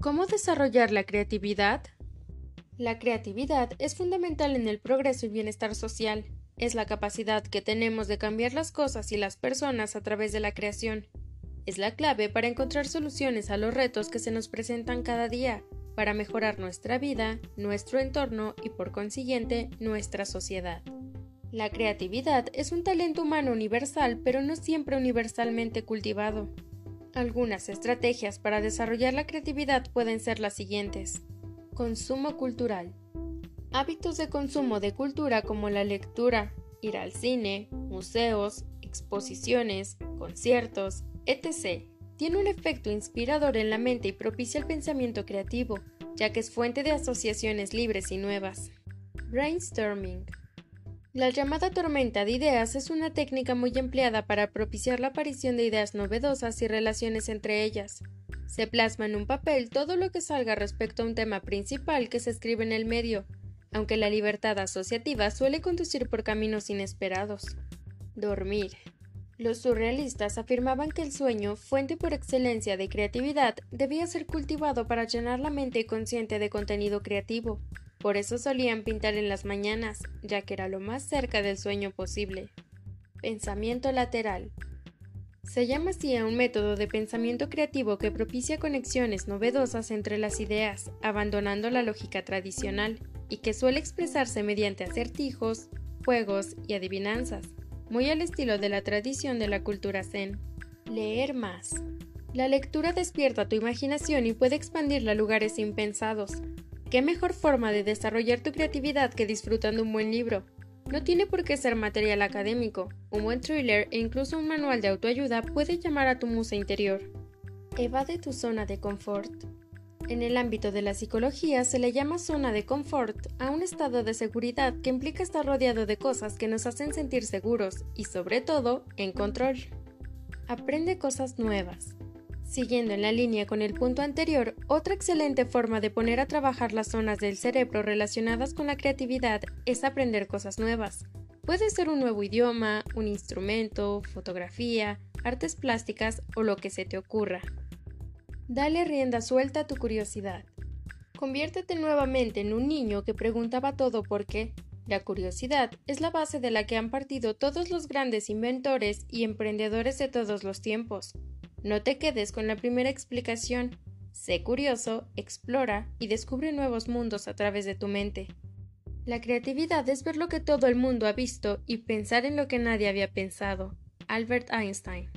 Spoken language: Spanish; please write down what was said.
¿Cómo desarrollar la creatividad? La creatividad es fundamental en el progreso y bienestar social. Es la capacidad que tenemos de cambiar las cosas y las personas a través de la creación. Es la clave para encontrar soluciones a los retos que se nos presentan cada día, para mejorar nuestra vida, nuestro entorno y por consiguiente nuestra sociedad. La creatividad es un talento humano universal, pero no siempre universalmente cultivado. Algunas estrategias para desarrollar la creatividad pueden ser las siguientes. Consumo cultural. Hábitos de consumo de cultura como la lectura, ir al cine, museos, exposiciones, conciertos, etc. Tiene un efecto inspirador en la mente y propicia el pensamiento creativo, ya que es fuente de asociaciones libres y nuevas. Brainstorming. La llamada tormenta de ideas es una técnica muy empleada para propiciar la aparición de ideas novedosas y relaciones entre ellas. Se plasma en un papel todo lo que salga respecto a un tema principal que se escribe en el medio, aunque la libertad asociativa suele conducir por caminos inesperados. Dormir. Los surrealistas afirmaban que el sueño, fuente por excelencia de creatividad, debía ser cultivado para llenar la mente consciente de contenido creativo. Por eso solían pintar en las mañanas, ya que era lo más cerca del sueño posible. Pensamiento lateral. Se llama así a un método de pensamiento creativo que propicia conexiones novedosas entre las ideas, abandonando la lógica tradicional, y que suele expresarse mediante acertijos, juegos y adivinanzas, muy al estilo de la tradición de la cultura zen. Leer más. La lectura despierta tu imaginación y puede expandirla a lugares impensados, ¿Qué mejor forma de desarrollar tu creatividad que disfrutando un buen libro? No tiene por qué ser material académico. Un buen thriller e incluso un manual de autoayuda puede llamar a tu musa interior. Evade tu zona de confort. En el ámbito de la psicología se le llama zona de confort a un estado de seguridad que implica estar rodeado de cosas que nos hacen sentir seguros y sobre todo en control. Aprende cosas nuevas. Siguiendo en la línea con el punto anterior, otra excelente forma de poner a trabajar las zonas del cerebro relacionadas con la creatividad es aprender cosas nuevas. Puede ser un nuevo idioma, un instrumento, fotografía, artes plásticas o lo que se te ocurra. Dale rienda suelta a tu curiosidad. Conviértete nuevamente en un niño que preguntaba todo por qué. La curiosidad es la base de la que han partido todos los grandes inventores y emprendedores de todos los tiempos. No te quedes con la primera explicación. Sé curioso, explora y descubre nuevos mundos a través de tu mente. La creatividad es ver lo que todo el mundo ha visto y pensar en lo que nadie había pensado. Albert Einstein